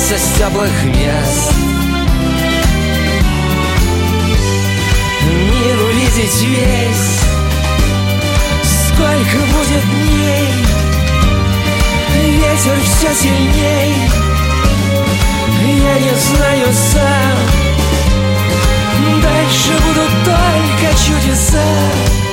Сняться с теплых мест. Мир увидеть весь. Сколько будет дней? Ветер все сильней. Я не знаю сам. Дальше будут только чудеса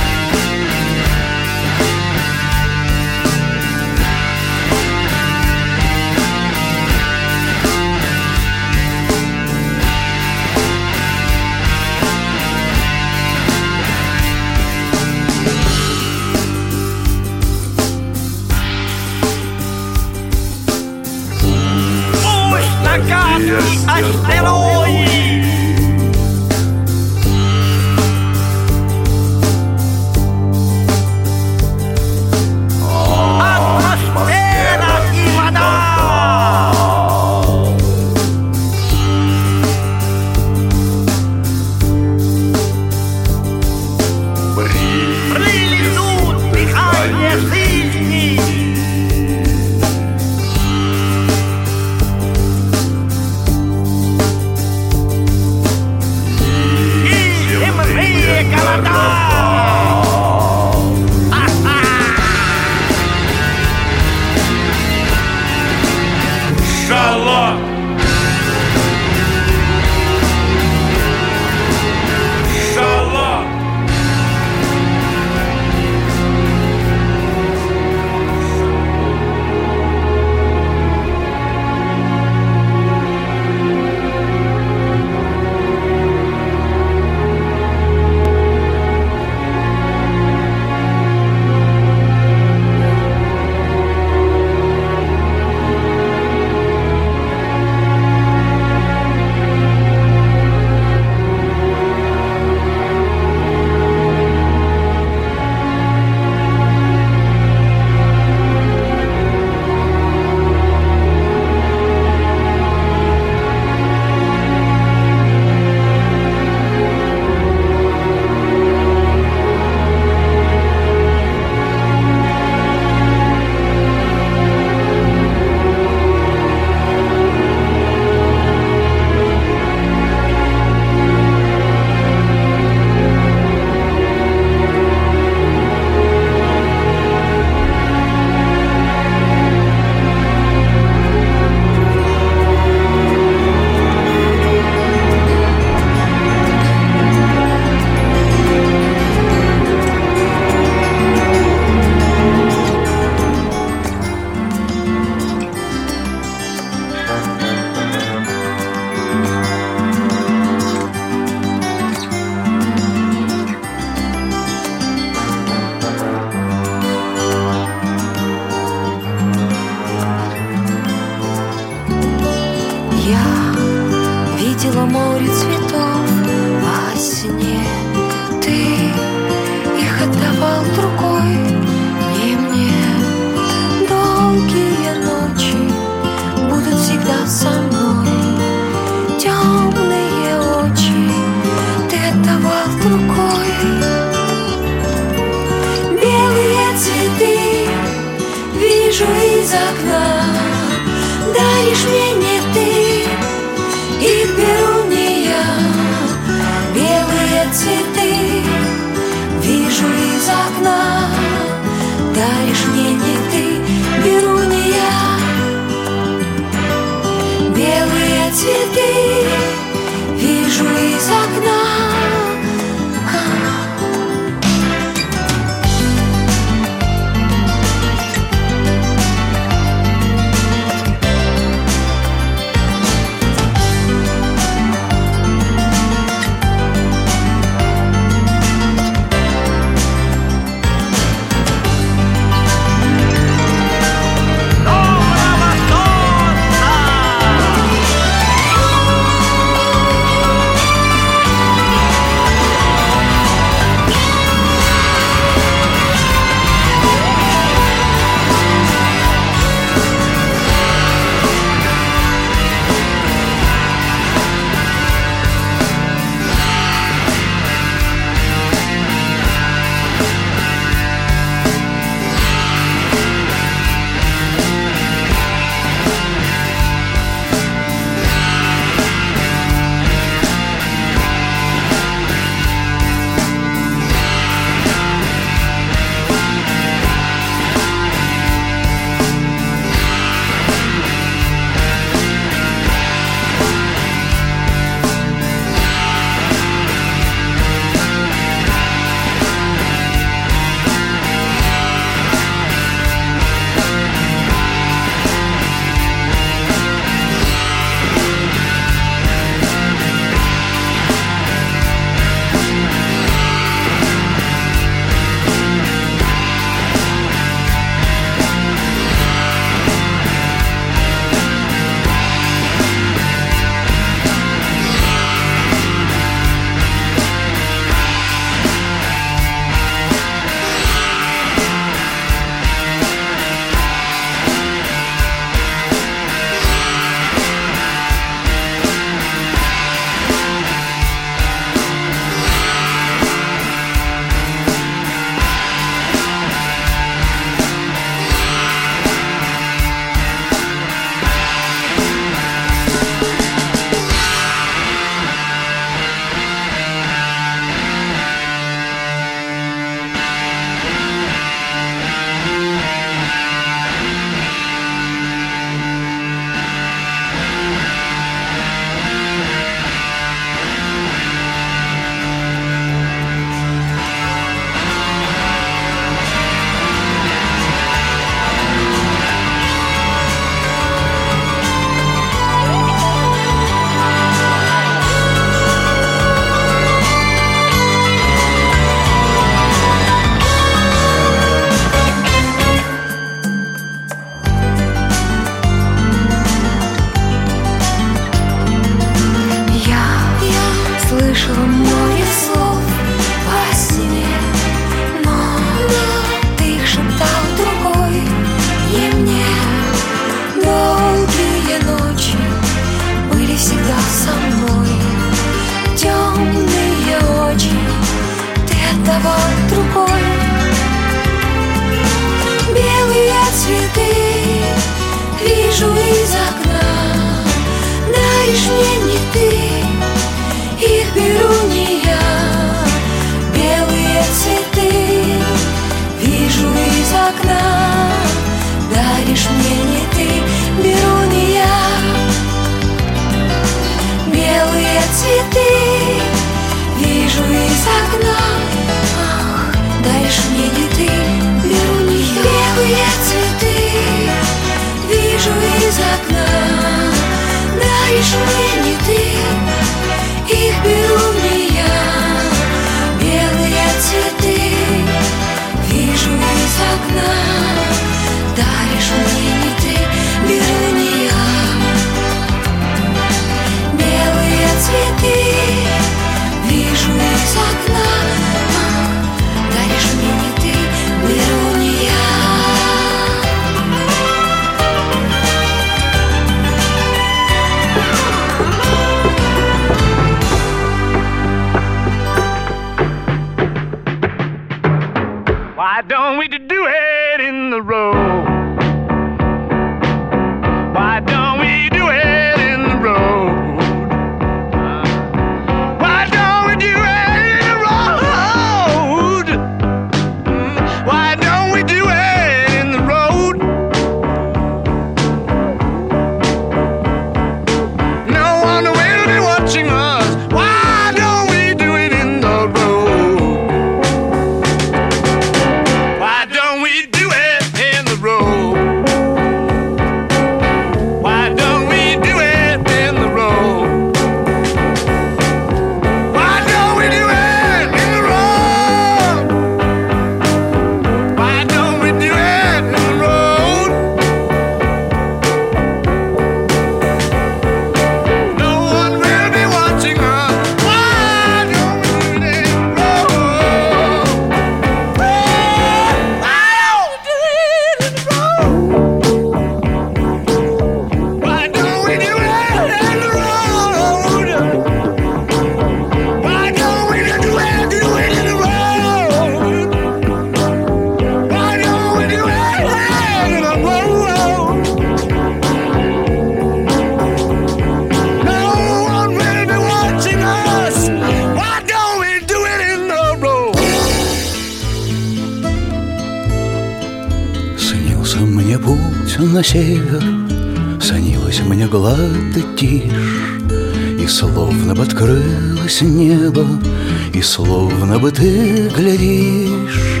словно бы ты глядишь.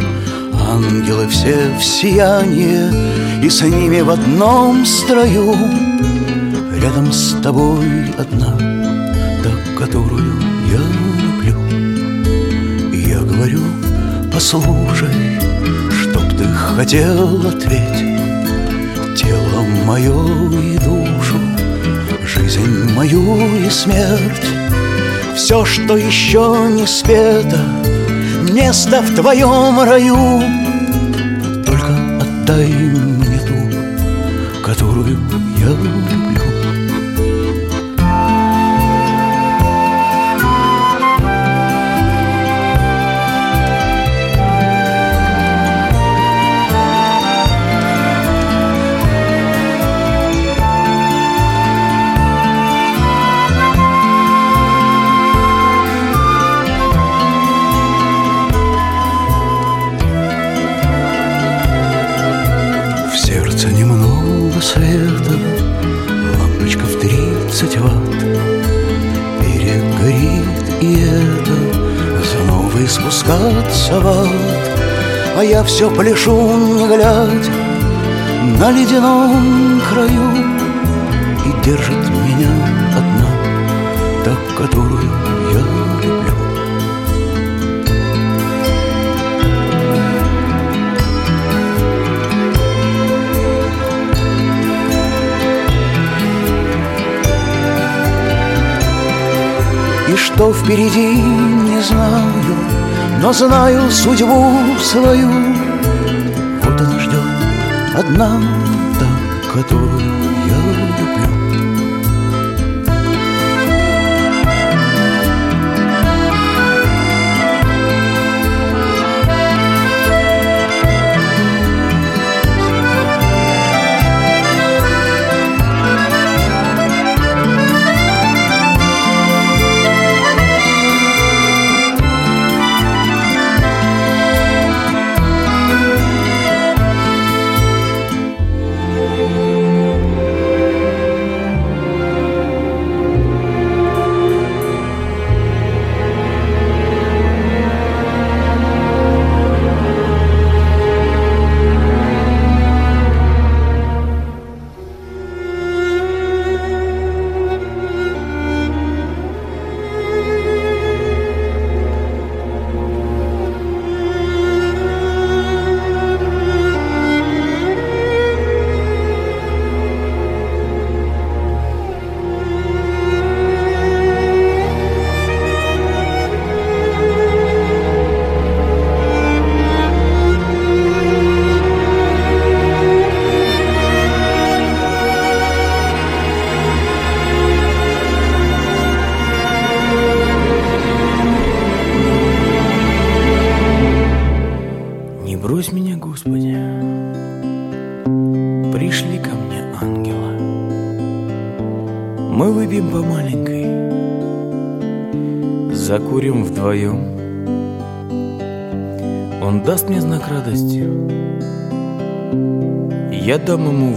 Ангелы все в сияние, И с ними в одном строю, Рядом с тобой одна, та, которую я люблю. Я говорю, послушай, Чтоб ты хотел ответь Тело мое и душу Жизнь мою и смерть Все, что еще не спето Место в твоем раю. Только отдай мне ту, которую я люблю спускаться в ад А я все пляшу, не глядя На ледяном краю. И держит меня одна Та, которую я люблю. И что впереди, не знаю Но знаю судьбу свою. Вот она ждет одна та, которую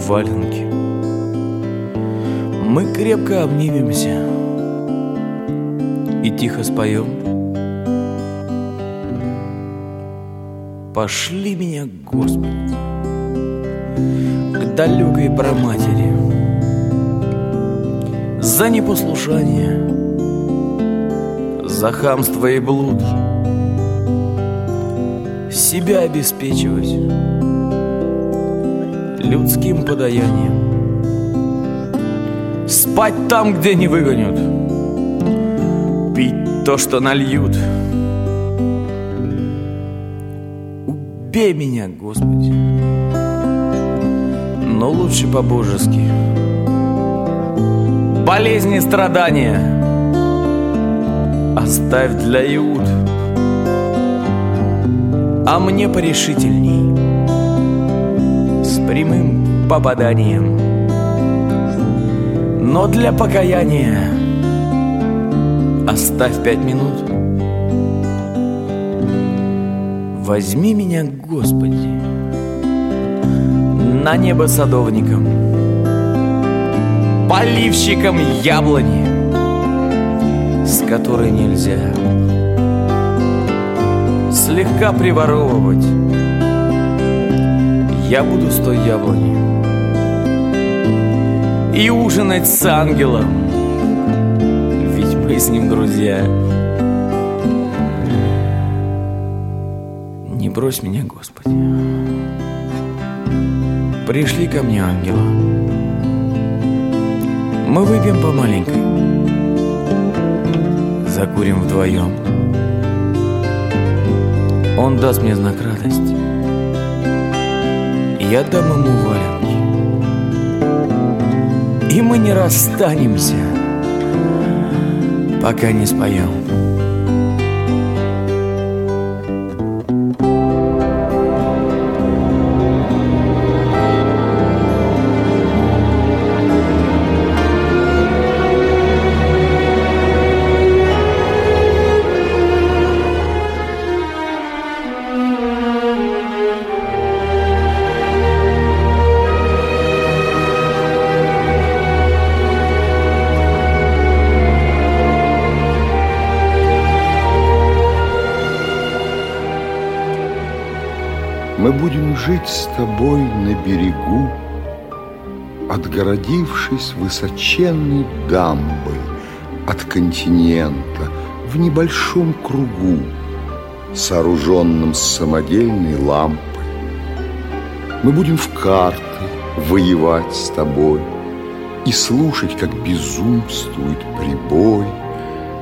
валенки. Мы крепко обнимемся и тихо споем. Пошли меня, Господи, к далекой проматери за непослушание, за хамство и блуд, себя обеспечивать людским подаянием, спать там, где не выгонят, пить то, что нальют. Убей меня, Господи, но лучше по-божески. Болезни и страдания оставь для Иуд, а мне порешительней прямым попаданием. Но для покаяния оставь пять минут. Возьми меня, Господи, на небо садовником, поливщиком яблони, с которой нельзя слегка приворовывать. Я буду с той яблони и ужинать с ангелом, ведь мы с ним друзья. Не брось меня, Господи. Пришли ко мне ангела. Мы выпьем по маленькой. Закурим вдвоем. Он даст мне знак радости. Я дам ему валенки. И мы не расстанемся, пока не споем. Мы будем жить с тобой на берегу, Отгородившись высоченной дамбой От континента в небольшом кругу, Сооруженном с самодельной лампой. Мы будем в карты воевать с тобой И слушать, как безумствует прибой,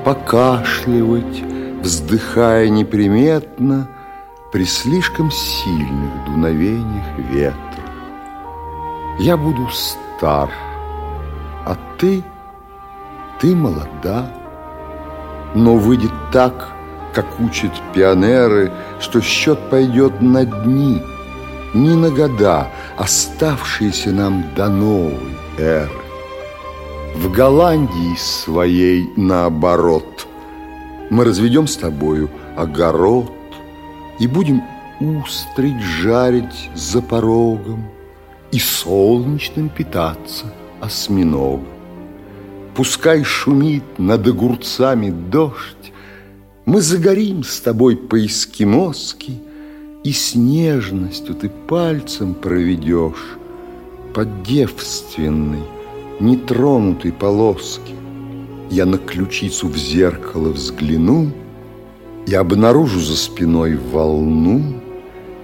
Покашливать, вздыхая неприметно — при слишком сильных дуновениях ветра. Я буду стар, а ты, ты молода, но выйдет так, как учат пионеры, что счет пойдет на дни, не на года, оставшиеся нам до новой эры. В Голландии своей наоборот мы разведем с тобою огород, и будем устрить жарить за порогом И солнечным питаться осьминогом. Пускай шумит над огурцами дождь, Мы загорим с тобой по-эскимоски, И с нежностью ты пальцем проведешь По девственной, нетронутой полоске. Я на ключицу в зеркало взгляну — я обнаружу за спиной волну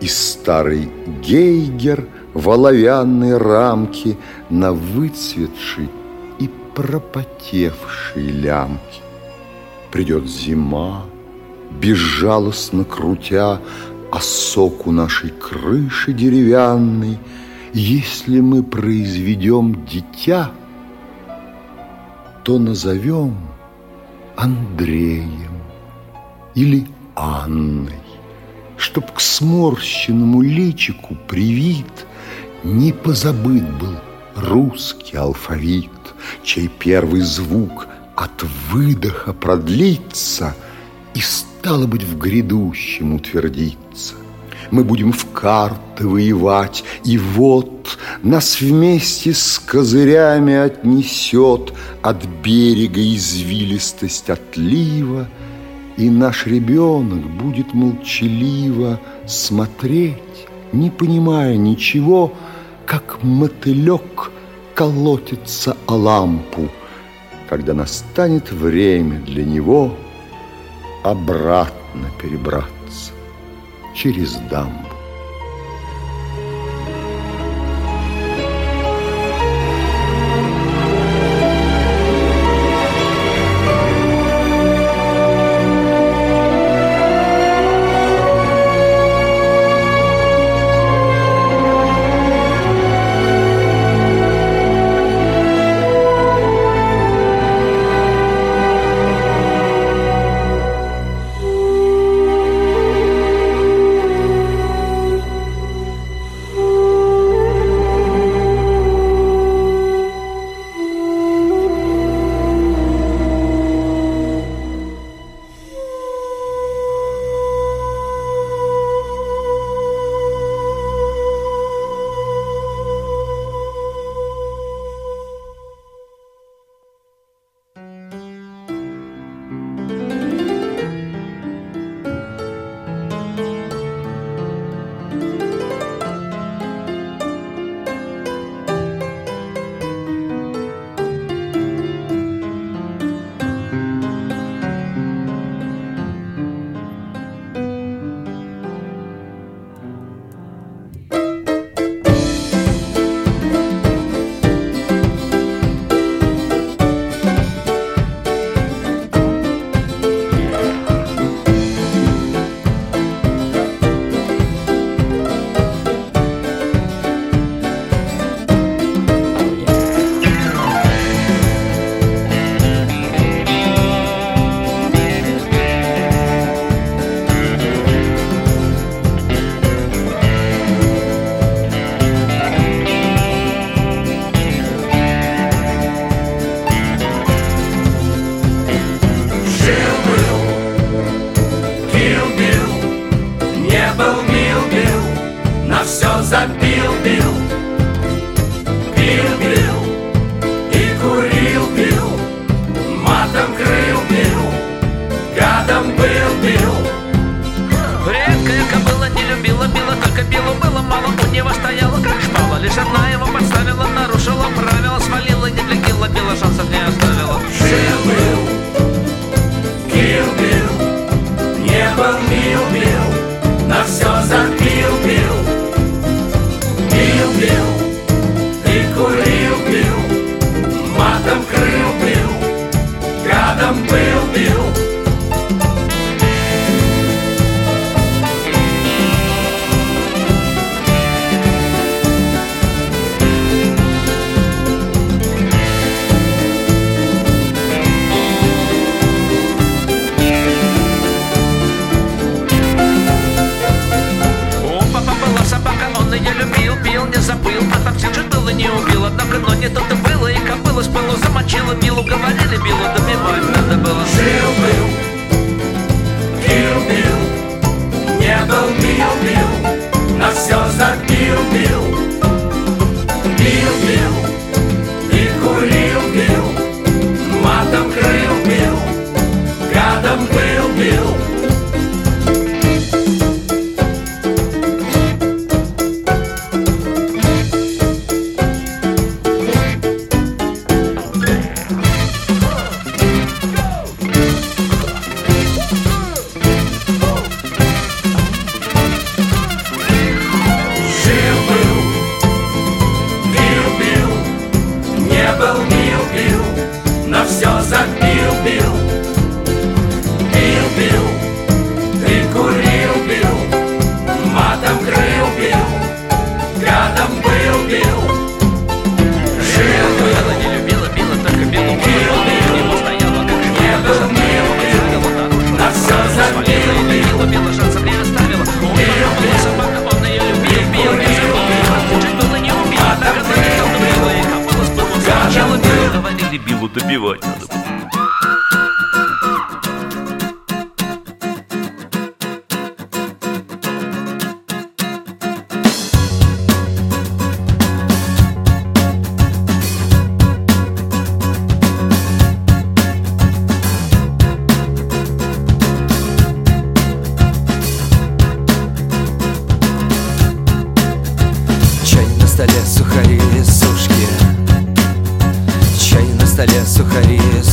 И старый гейгер в оловянной рамке На выцветшей и пропотевшей лямке. Придет зима, безжалостно крутя Осоку нашей крыши деревянной, Если мы произведем дитя, То назовем Андреем или Анной, Чтоб к сморщенному личику привит Не позабыт был русский алфавит, Чей первый звук от выдоха продлится И, стало быть, в грядущем утвердится. Мы будем в карты воевать, и вот Нас вместе с козырями отнесет От берега извилистость отлива, И наш ребенок будет молчаливо смотреть, Не понимая ничего, Как мотылек колотится о лампу, Когда настанет время для него Обратно перебраться через дамбу. столе сухари и сушки. Чай на столе сухари и сушки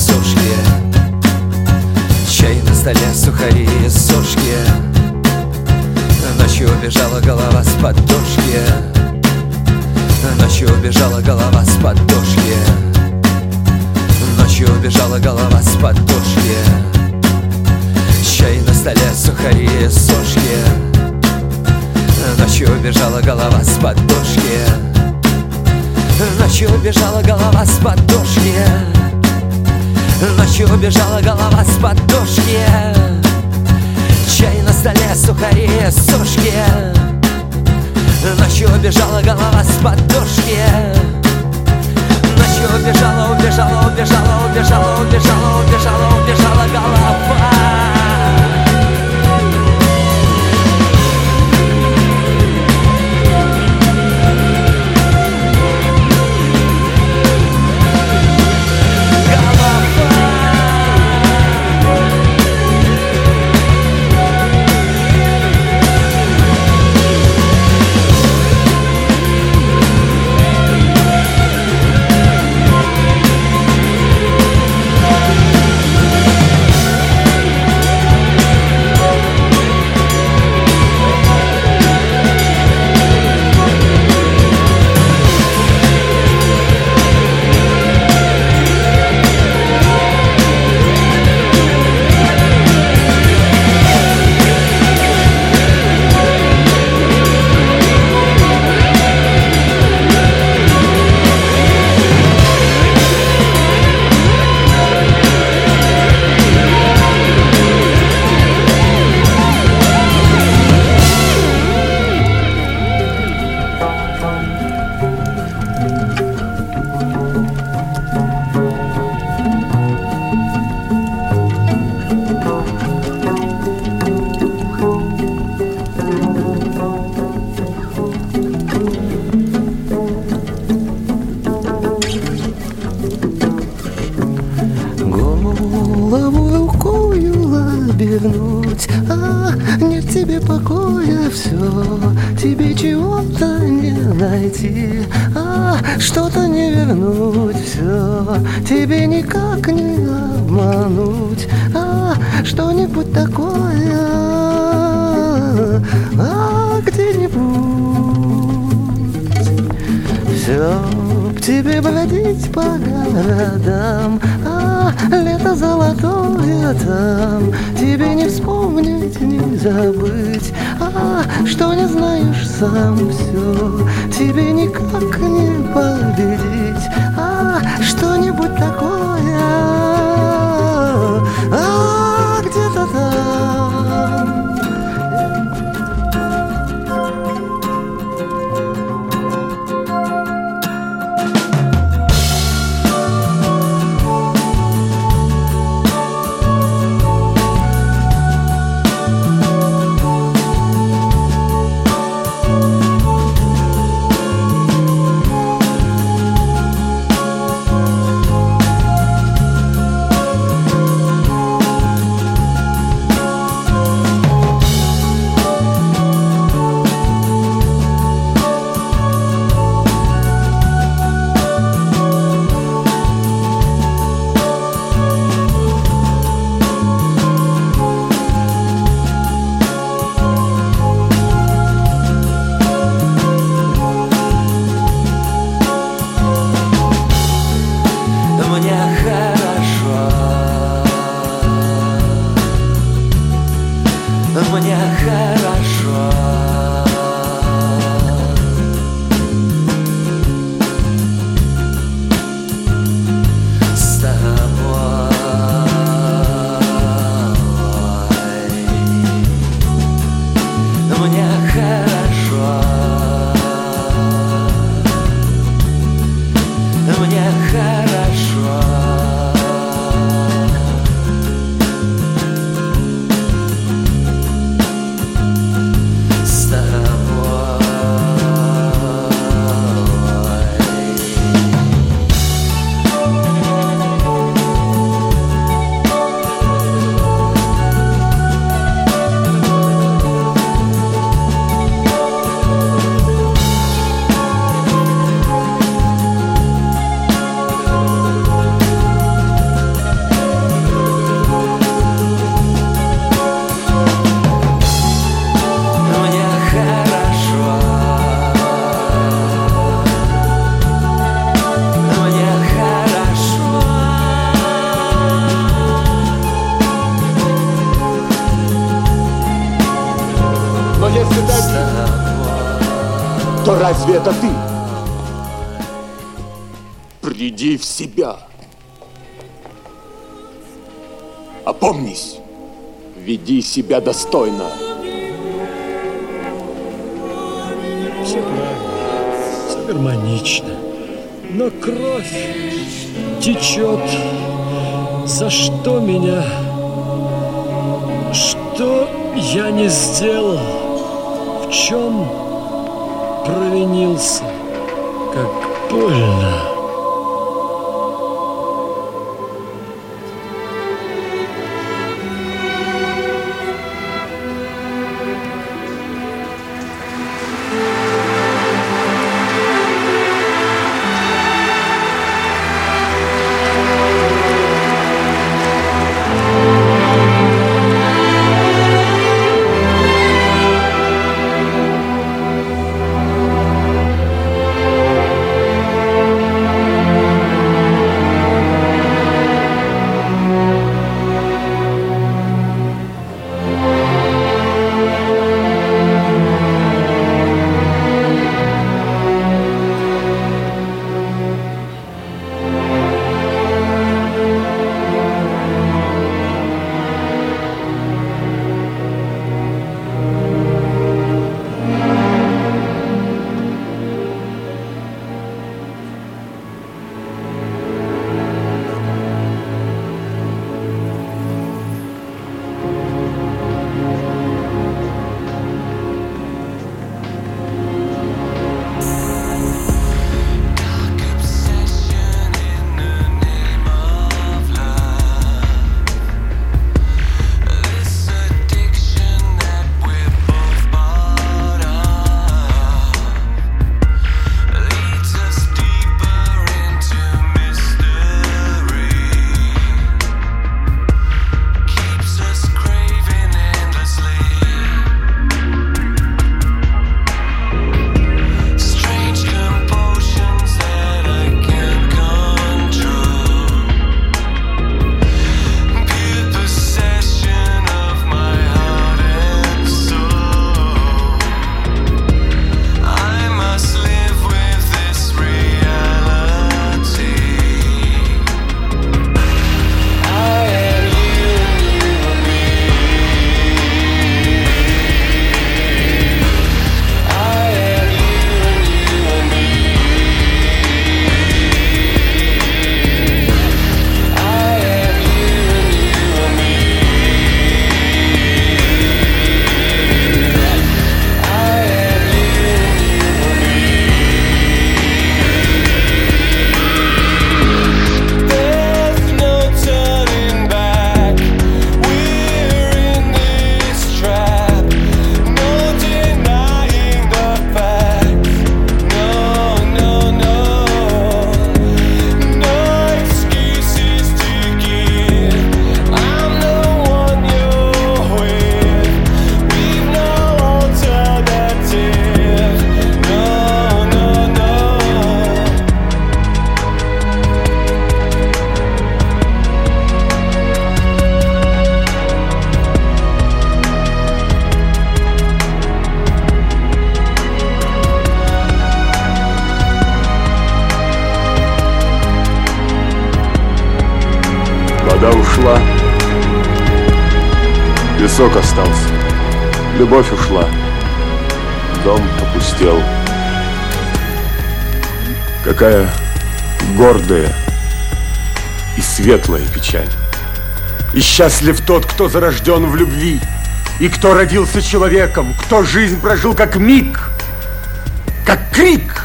это ты? Приди в себя. Опомнись. Веди себя достойно. Все правильно, все гармонично. Но кровь течет. За что меня? Что я не сделал? В чем провинился? Как больно. Ушла. Песок остался. Любовь ушла. Дом опустел. Какая гордая и светлая печаль. И счастлив тот, кто зарожден в любви, и кто родился человеком, кто жизнь прожил как миг, как крик.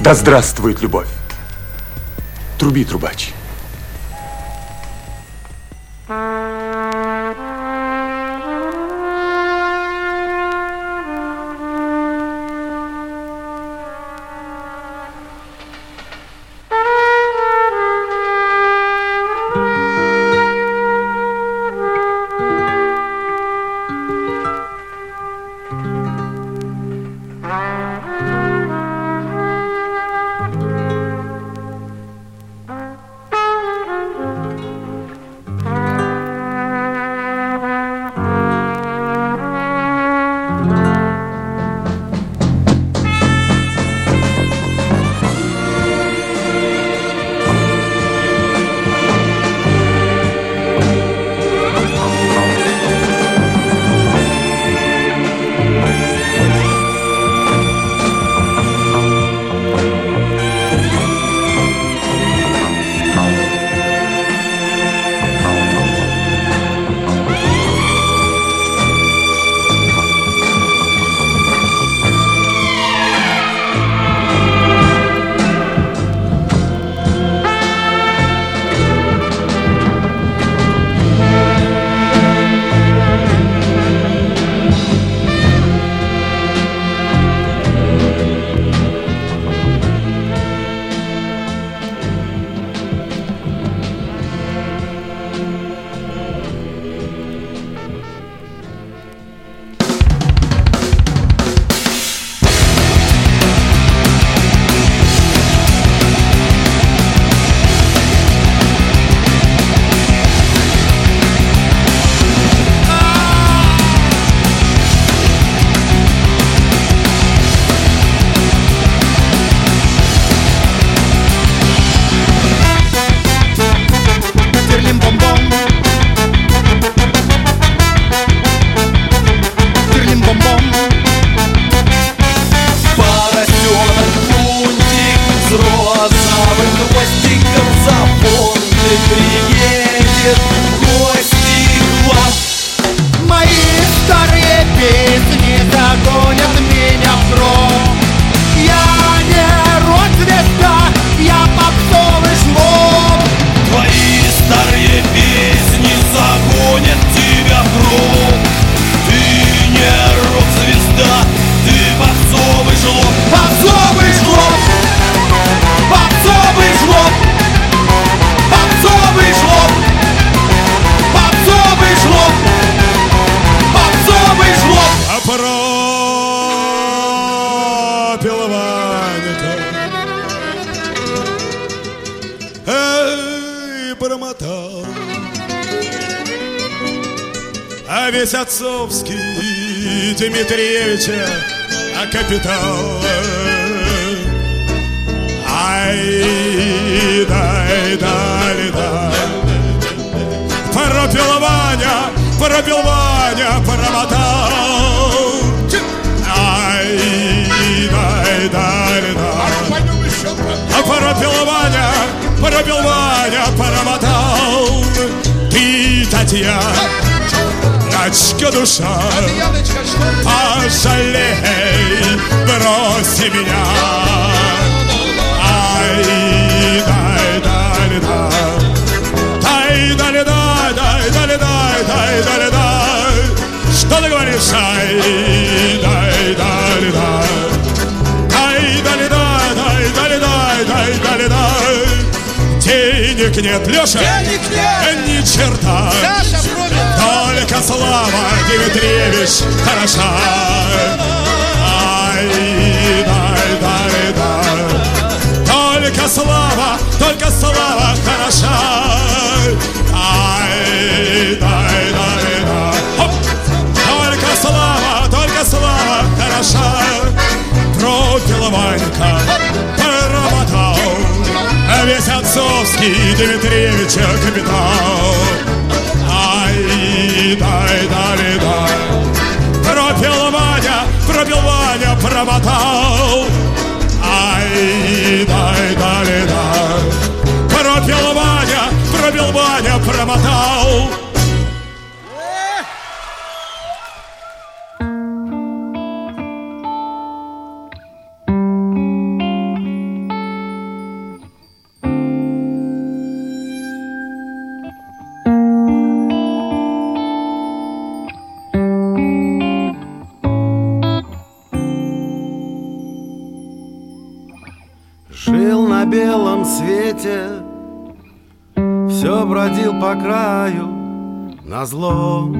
Да здравствует любовь! Труби, трубач. a capital. Ai, dai, dai, dai. Para Pilovania, para Pilovania, para Natal. Ai, dai, dai, dai. Para Pilovania, para Pilovania, para Natal. Ты, Tatiana. Ночка душа, пожалей, брось меня. Ай, дай, дай, дай, дай, дай, дай, дай, дай, дай, дай. Что ты говоришь? Ай, дай, дай, дай. Денег нет, Леша. Денег нет. Ни черта. Саша, Только слава Дмитриевич хороша. Ай, дай, дай, дай. Только слава, только слава хороша. Ай, дай, дай, дай. Хоп! Только слава, только слава хороша. Пропил Ванька, поработал. Весь отцовский Дмитриевича капитал летай, да летай. Пропел Ваня, пропел Ваня, промотал. Ай, дай, да летай. Пропел Ваня, пропел Ваня, промотал. Свете, все бродил по краю на зло.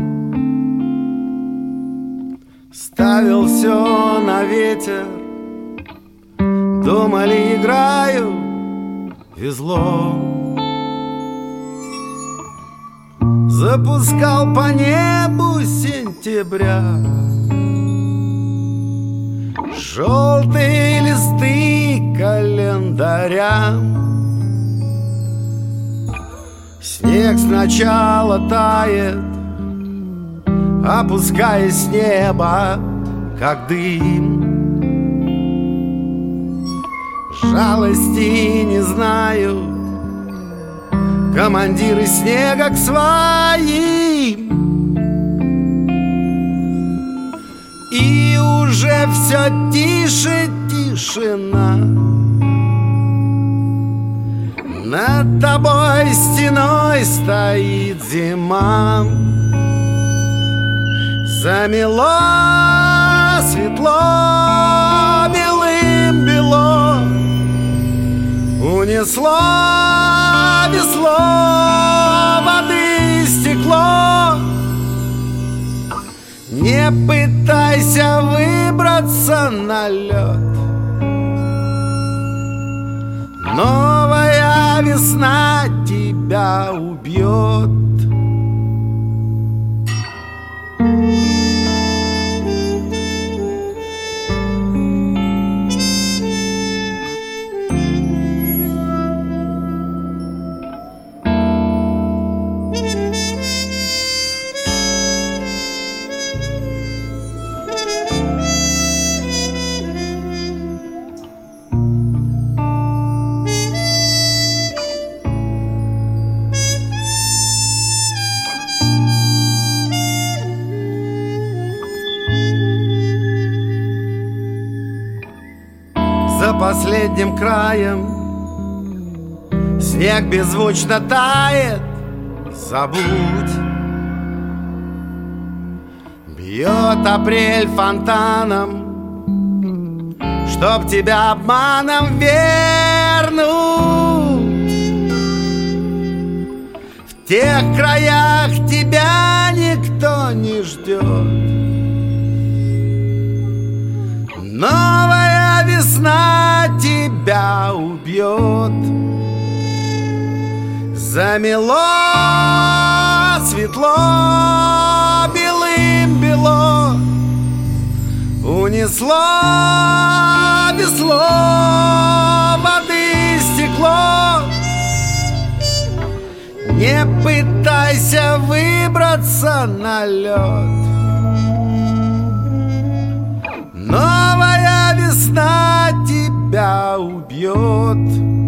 Ставил все на ветер, думали играю, везло. Запускал по небу сентября Желтые листы календаря Снег сначала тает Опускаясь с неба, как дым. Жалости не знают Командиры снега к своим. И уже все тише тишина Над тобой стеной стоит зима. Замело светло белым бело. Унесло весло воды стекло. Не пытайся выбраться на лед. Новая весна тебя убьет последним краем. Снег беззвучно тает Забудь. Бьет апрель фонтаном Чтоб тебя обманом вернуть. В тех краях тебя никто не ждет. Новая весна тебя убьет. Замело светло белым бело. Унесло без слов воды стекло. Не пытайся выбраться на лед. Новая весна тебя убьет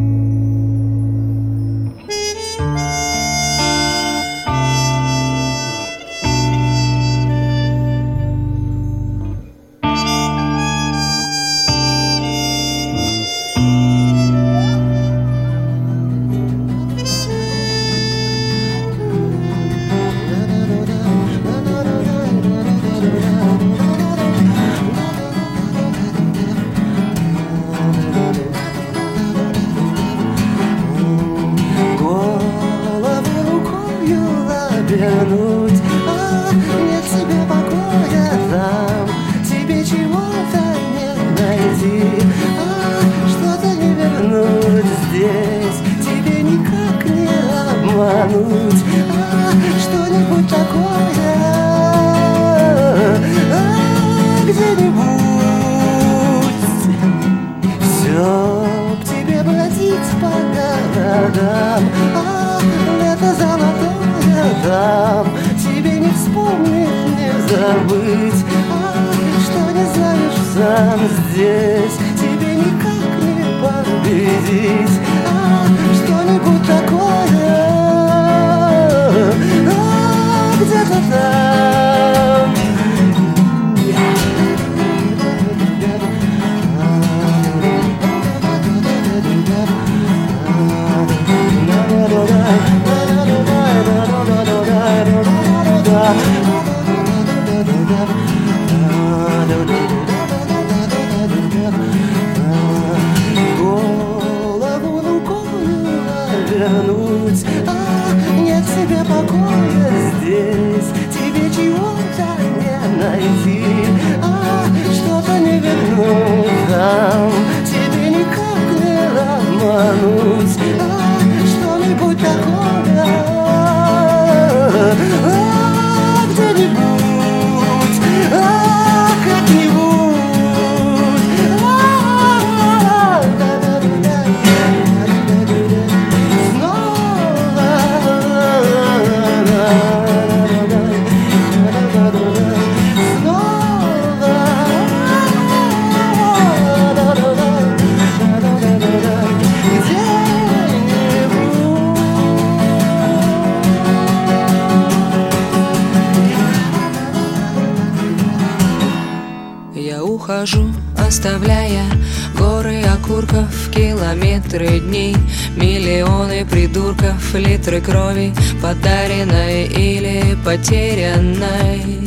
литры крови, подаренной или потерянной.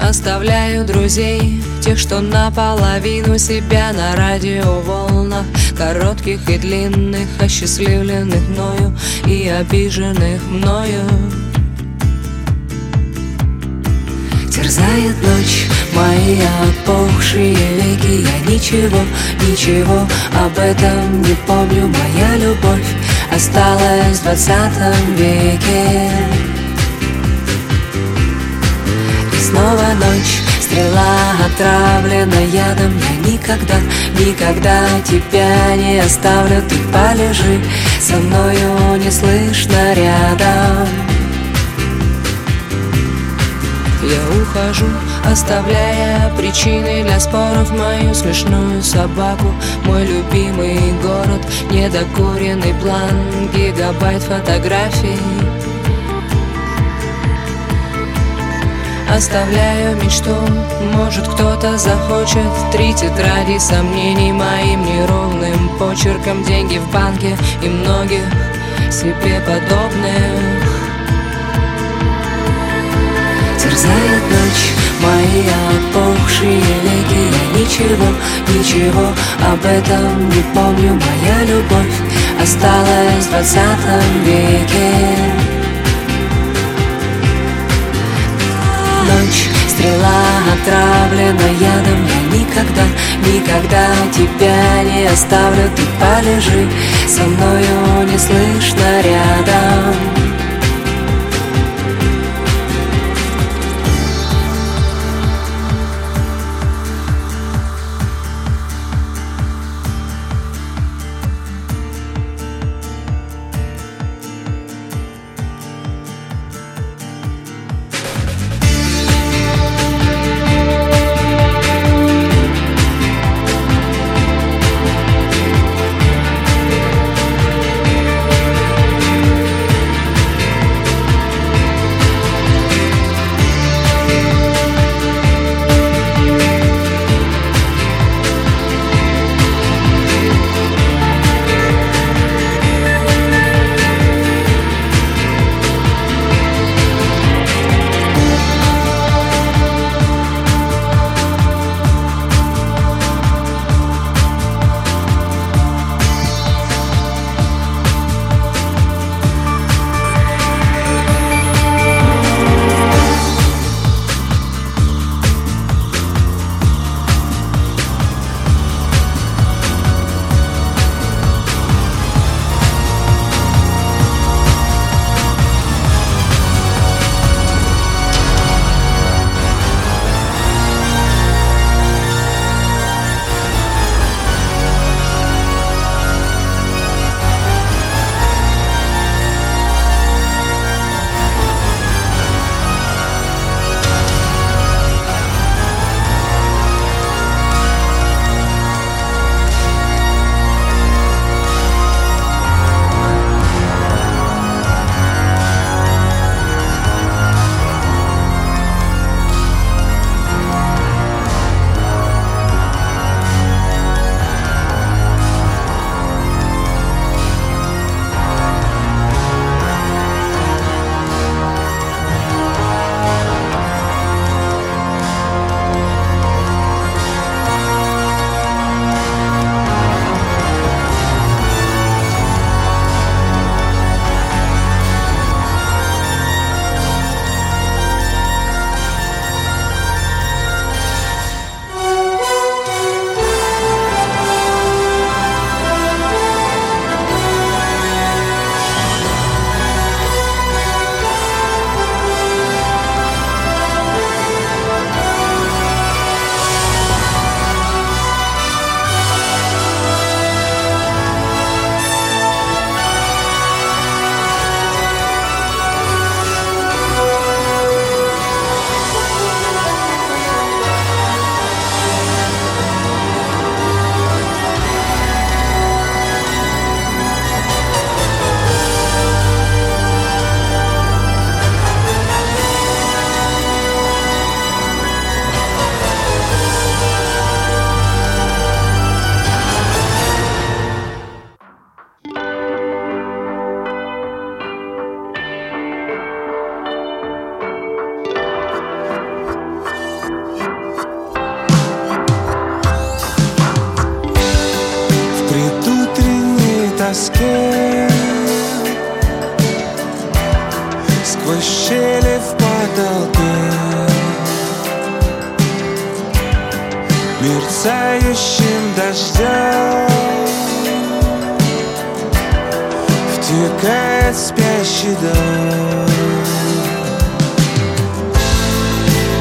Оставляю друзей, тех, что наполовину себя на радиоволнах Коротких и длинных, осчастливленных мною и обиженных мною Терзает ночь мои опухшие веки. Я ничего, ничего об этом не помню. Моя любовь осталась в двадцатом веке. И снова ночь, стрела отравлена ядом. Я никогда, никогда тебя не оставлю. Ты полежи со мною не слышно рядом. Я ухожу, оставляя причины для споров Мою смешную собаку, мой любимый город Недокуренный план, гигабайт фотографий. Оставляю мечту, может кто-то захочет. Три тетради сомнений моим неровным почерком. Деньги в банке и многих себе подобных ничего, ничего об этом не помню. Моя любовь осталась в двадцатом веке. Ночь, стрела отравлена ядом. Я никогда, Никогда тебя не оставлю, ты полежи Со мною не слышно рядом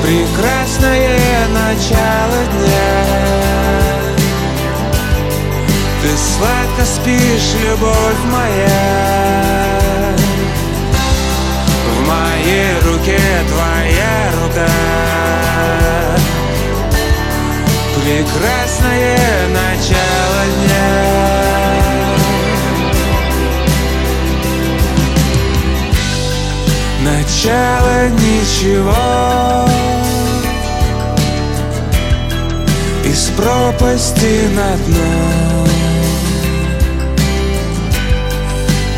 Прекрасное начало дня. Ты сладко спишь, любовь моя. В моей руке твоя рука. Прекрасное начало дня Начало ничего. Из пропасти на дно.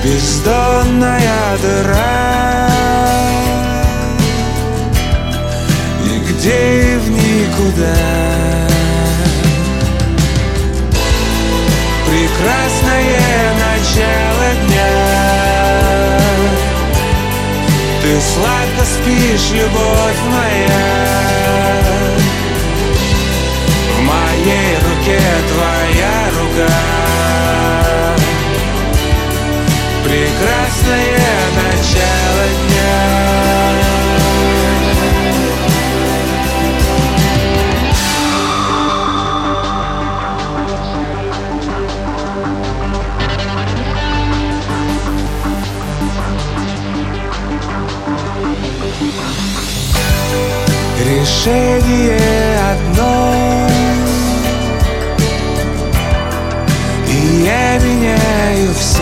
Бездонная дыра. Нигде и в никуда. Прекрасное начало дня ты сладко спишь, любовь моя. В моей руке твоя рука. Прекрасное начало дня. Решение одно. И я меняю все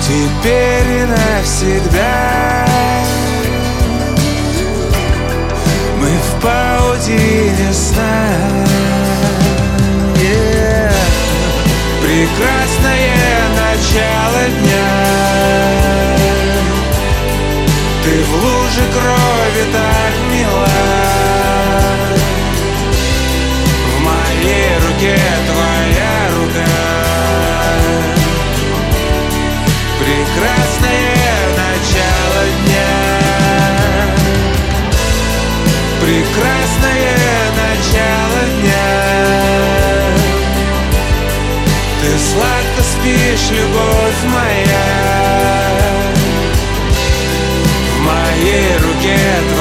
Теперь и навсегда. Мы в паутине сна. Yeah. Прекрасное начало дня Ты в луже крови так мила. В моей руке твоя рука. Прекрасное начало дня. Прекрасное начало дня. Ты сладко спишь, любовь моя В моей руке